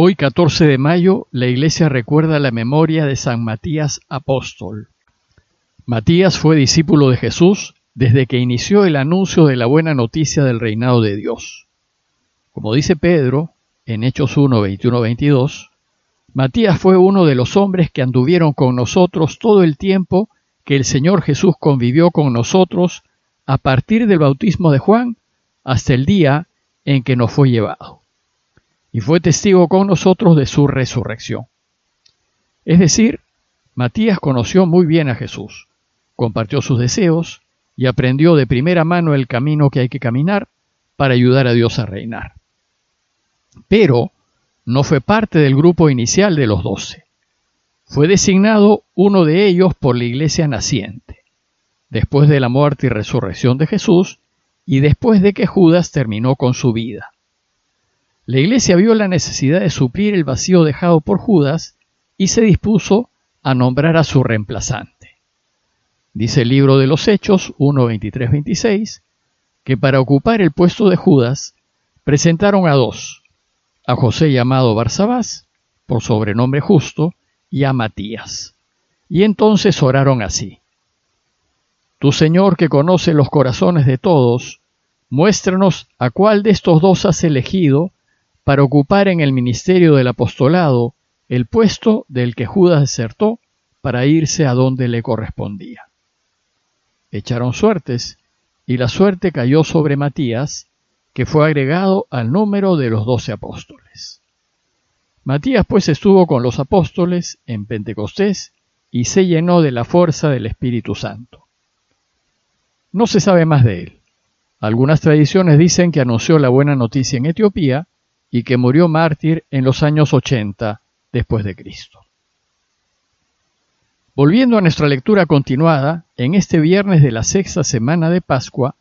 Hoy 14 de mayo la iglesia recuerda la memoria de San Matías Apóstol. Matías fue discípulo de Jesús desde que inició el anuncio de la buena noticia del reinado de Dios. Como dice Pedro en Hechos 1, 21, 22, Matías fue uno de los hombres que anduvieron con nosotros todo el tiempo que el Señor Jesús convivió con nosotros a partir del bautismo de Juan hasta el día en que nos fue llevado. Y fue testigo con nosotros de su resurrección. Es decir, Matías conoció muy bien a Jesús, compartió sus deseos y aprendió de primera mano el camino que hay que caminar para ayudar a Dios a reinar. Pero no fue parte del grupo inicial de los doce. Fue designado uno de ellos por la iglesia naciente, después de la muerte y resurrección de Jesús y después de que Judas terminó con su vida. La iglesia vio la necesidad de suplir el vacío dejado por Judas y se dispuso a nombrar a su reemplazante. Dice el libro de los Hechos 1, 26, que para ocupar el puesto de Judas presentaron a dos, a José llamado Barsabás, por sobrenombre justo, y a Matías. Y entonces oraron así. Tu Señor que conoce los corazones de todos, muéstranos a cuál de estos dos has elegido para ocupar en el ministerio del apostolado el puesto del que Judas desertó para irse a donde le correspondía echaron suertes, y la suerte cayó sobre Matías, que fue agregado al número de los doce apóstoles. Matías pues estuvo con los apóstoles en Pentecostés y se llenó de la fuerza del Espíritu Santo. No se sabe más de él. Algunas tradiciones dicen que anunció la buena noticia en Etiopía y que murió mártir en los años 80 después de Cristo. Volviendo a nuestra lectura continuada, en este viernes de la sexta semana de Pascua,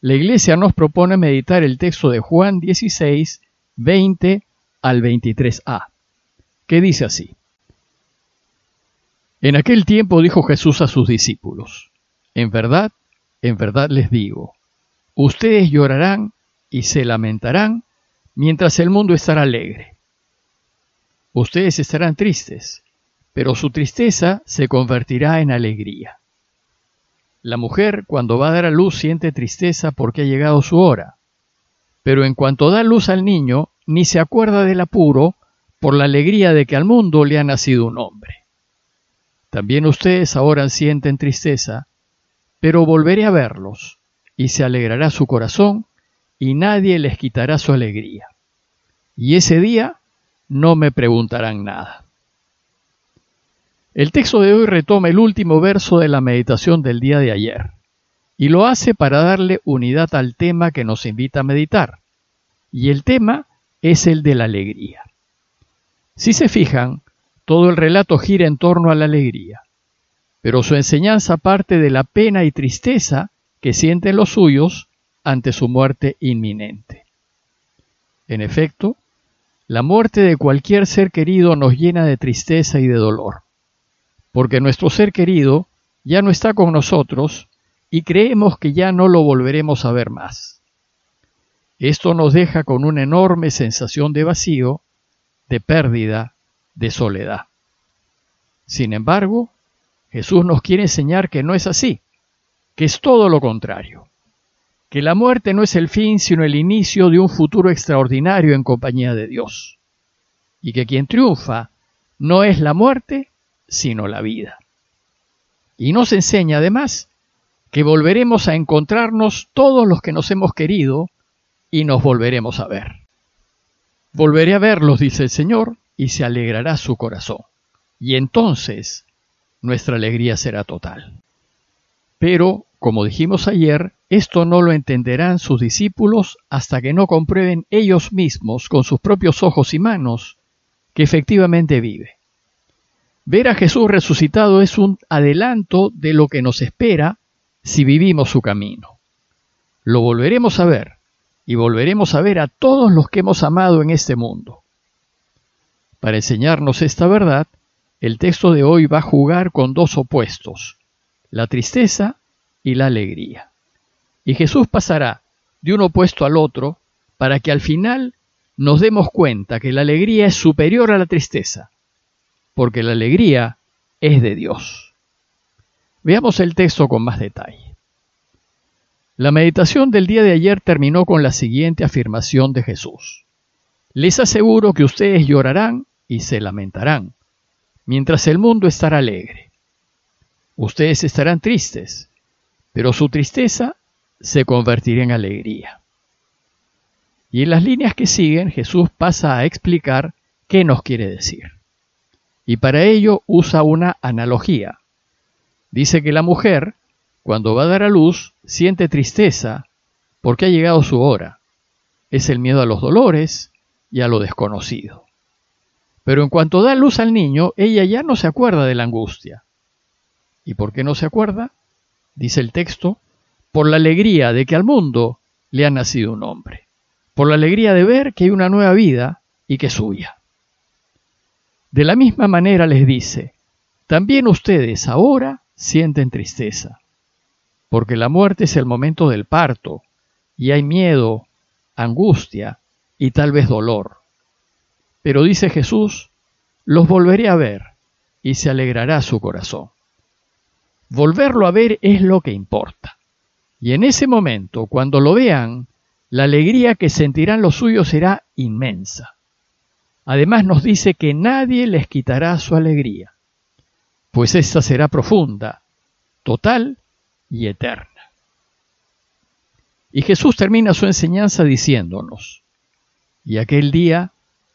la Iglesia nos propone meditar el texto de Juan 16, 20 al 23a, que dice así. En aquel tiempo dijo Jesús a sus discípulos, En verdad, en verdad les digo, ustedes llorarán y se lamentarán mientras el mundo estará alegre. Ustedes estarán tristes pero su tristeza se convertirá en alegría. La mujer cuando va a dar a luz siente tristeza porque ha llegado su hora, pero en cuanto da luz al niño, ni se acuerda del apuro por la alegría de que al mundo le ha nacido un hombre. También ustedes ahora sienten tristeza, pero volveré a verlos, y se alegrará su corazón, y nadie les quitará su alegría. Y ese día no me preguntarán nada. El texto de hoy retoma el último verso de la meditación del día de ayer y lo hace para darle unidad al tema que nos invita a meditar. Y el tema es el de la alegría. Si se fijan, todo el relato gira en torno a la alegría, pero su enseñanza parte de la pena y tristeza que sienten los suyos ante su muerte inminente. En efecto, la muerte de cualquier ser querido nos llena de tristeza y de dolor porque nuestro ser querido ya no está con nosotros y creemos que ya no lo volveremos a ver más. Esto nos deja con una enorme sensación de vacío, de pérdida, de soledad. Sin embargo, Jesús nos quiere enseñar que no es así, que es todo lo contrario, que la muerte no es el fin, sino el inicio de un futuro extraordinario en compañía de Dios, y que quien triunfa no es la muerte, sino la vida. Y nos enseña además que volveremos a encontrarnos todos los que nos hemos querido y nos volveremos a ver. Volveré a verlos, dice el Señor, y se alegrará su corazón. Y entonces nuestra alegría será total. Pero, como dijimos ayer, esto no lo entenderán sus discípulos hasta que no comprueben ellos mismos con sus propios ojos y manos que efectivamente vive. Ver a Jesús resucitado es un adelanto de lo que nos espera si vivimos su camino. Lo volveremos a ver y volveremos a ver a todos los que hemos amado en este mundo. Para enseñarnos esta verdad, el texto de hoy va a jugar con dos opuestos, la tristeza y la alegría. Y Jesús pasará de un opuesto al otro para que al final nos demos cuenta que la alegría es superior a la tristeza, porque la alegría es de Dios. Veamos el texto con más detalle. La meditación del día de ayer terminó con la siguiente afirmación de Jesús. Les aseguro que ustedes llorarán y se lamentarán, mientras el mundo estará alegre. Ustedes estarán tristes, pero su tristeza se convertirá en alegría. Y en las líneas que siguen Jesús pasa a explicar qué nos quiere decir. Y para ello usa una analogía. Dice que la mujer, cuando va a dar a luz, siente tristeza porque ha llegado su hora. Es el miedo a los dolores y a lo desconocido. Pero en cuanto da luz al niño, ella ya no se acuerda de la angustia. ¿Y por qué no se acuerda? Dice el texto, por la alegría de que al mundo le ha nacido un hombre, por la alegría de ver que hay una nueva vida y que es suya. De la misma manera les dice, también ustedes ahora sienten tristeza, porque la muerte es el momento del parto, y hay miedo, angustia y tal vez dolor. Pero dice Jesús, los volveré a ver y se alegrará su corazón. Volverlo a ver es lo que importa. Y en ese momento, cuando lo vean, la alegría que sentirán los suyos será inmensa. Además nos dice que nadie les quitará su alegría, pues esta será profunda, total y eterna. Y Jesús termina su enseñanza diciéndonos, y aquel día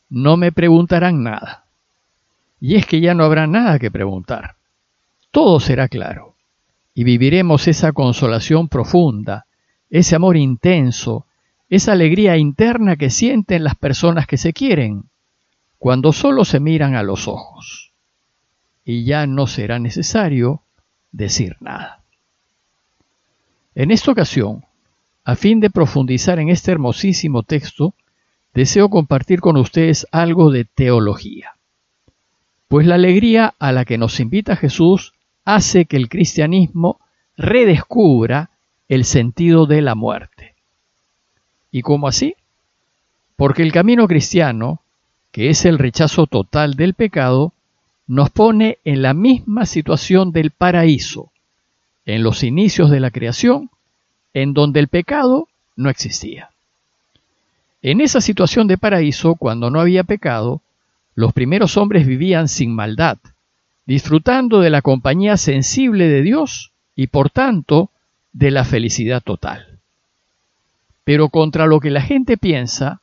no me preguntarán nada. Y es que ya no habrá nada que preguntar. Todo será claro. Y viviremos esa consolación profunda, ese amor intenso, esa alegría interna que sienten las personas que se quieren, cuando solo se miran a los ojos. Y ya no será necesario decir nada. En esta ocasión, a fin de profundizar en este hermosísimo texto, deseo compartir con ustedes algo de teología. Pues la alegría a la que nos invita Jesús hace que el cristianismo redescubra el sentido de la muerte. ¿Y cómo así? Porque el camino cristiano, que es el rechazo total del pecado, nos pone en la misma situación del paraíso, en los inicios de la creación, en donde el pecado no existía. En esa situación de paraíso, cuando no había pecado, los primeros hombres vivían sin maldad, disfrutando de la compañía sensible de Dios y por tanto de la felicidad total. Pero contra lo que la gente piensa,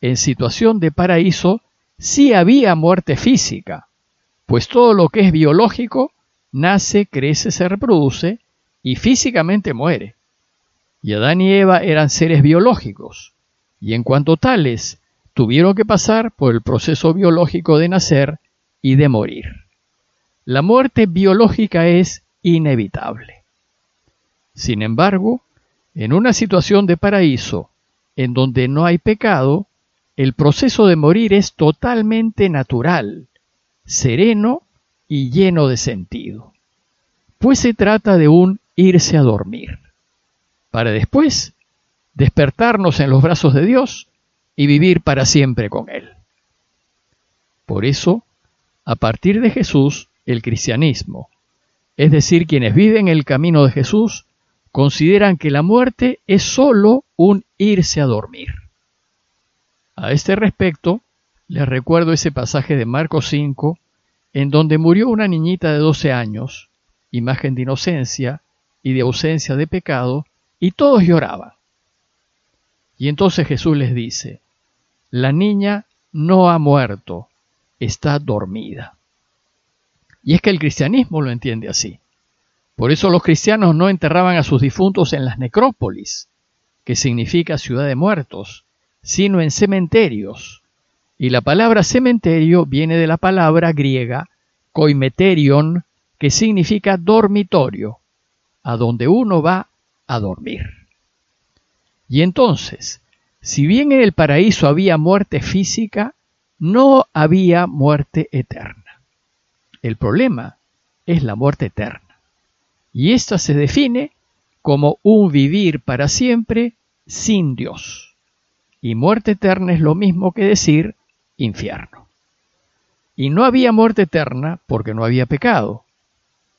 en situación de paraíso sí había muerte física, pues todo lo que es biológico nace, crece, se reproduce y físicamente muere. Y Adán y Eva eran seres biológicos, y en cuanto tales tuvieron que pasar por el proceso biológico de nacer y de morir. La muerte biológica es inevitable. Sin embargo, en una situación de paraíso, en donde no hay pecado, el proceso de morir es totalmente natural, sereno y lleno de sentido, pues se trata de un irse a dormir, para después despertarnos en los brazos de Dios y vivir para siempre con Él. Por eso, a partir de Jesús, el cristianismo, es decir, quienes viven el camino de Jesús, consideran que la muerte es sólo un irse a dormir. A este respecto, les recuerdo ese pasaje de Marcos 5, en donde murió una niñita de 12 años, imagen de inocencia y de ausencia de pecado, y todos lloraban. Y entonces Jesús les dice, la niña no ha muerto, está dormida. Y es que el cristianismo lo entiende así. Por eso los cristianos no enterraban a sus difuntos en las necrópolis, que significa ciudad de muertos, sino en cementerios. Y la palabra cementerio viene de la palabra griega koimeterion, que significa dormitorio, a donde uno va a dormir. Y entonces, si bien en el paraíso había muerte física, no había muerte eterna. El problema es la muerte eterna. Y esta se define como un vivir para siempre sin Dios. Y muerte eterna es lo mismo que decir infierno. Y no había muerte eterna porque no había pecado.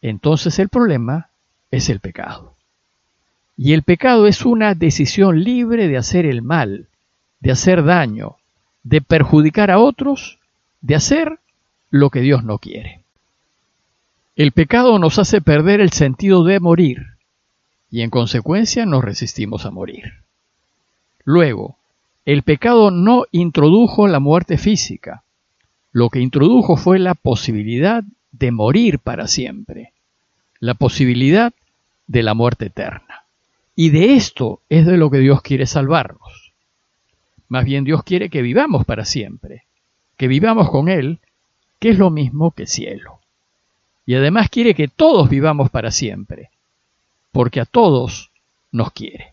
Entonces el problema es el pecado. Y el pecado es una decisión libre de hacer el mal, de hacer daño, de perjudicar a otros, de hacer lo que Dios no quiere. El pecado nos hace perder el sentido de morir y en consecuencia nos resistimos a morir. Luego, el pecado no introdujo la muerte física, lo que introdujo fue la posibilidad de morir para siempre, la posibilidad de la muerte eterna. Y de esto es de lo que Dios quiere salvarnos. Más bien Dios quiere que vivamos para siempre, que vivamos con Él, que es lo mismo que cielo. Y además quiere que todos vivamos para siempre, porque a todos nos quiere.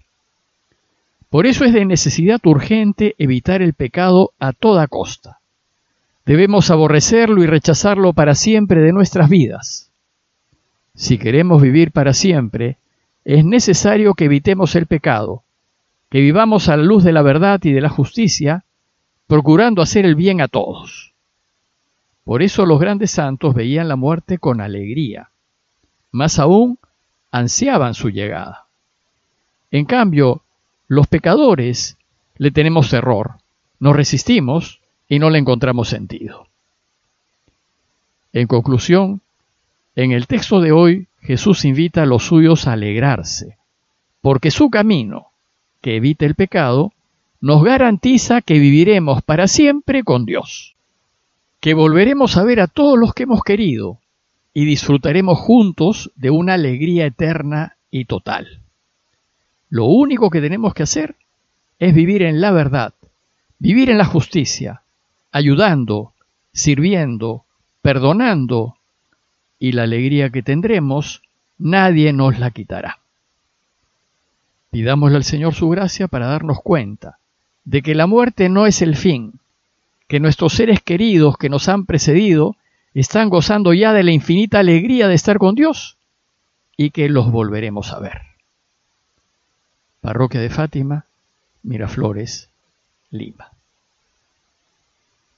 Por eso es de necesidad urgente evitar el pecado a toda costa. Debemos aborrecerlo y rechazarlo para siempre de nuestras vidas. Si queremos vivir para siempre, es necesario que evitemos el pecado, que vivamos a la luz de la verdad y de la justicia, procurando hacer el bien a todos. Por eso los grandes santos veían la muerte con alegría. Más aún, ansiaban su llegada. En cambio, los pecadores le tenemos error, nos resistimos y no le encontramos sentido. En conclusión, en el texto de hoy Jesús invita a los suyos a alegrarse, porque su camino, que evita el pecado, nos garantiza que viviremos para siempre con Dios que volveremos a ver a todos los que hemos querido y disfrutaremos juntos de una alegría eterna y total. Lo único que tenemos que hacer es vivir en la verdad, vivir en la justicia, ayudando, sirviendo, perdonando, y la alegría que tendremos nadie nos la quitará. Pidámosle al Señor su gracia para darnos cuenta de que la muerte no es el fin, que nuestros seres queridos que nos han precedido están gozando ya de la infinita alegría de estar con Dios y que los volveremos a ver. Parroquia de Fátima, Miraflores, Lima.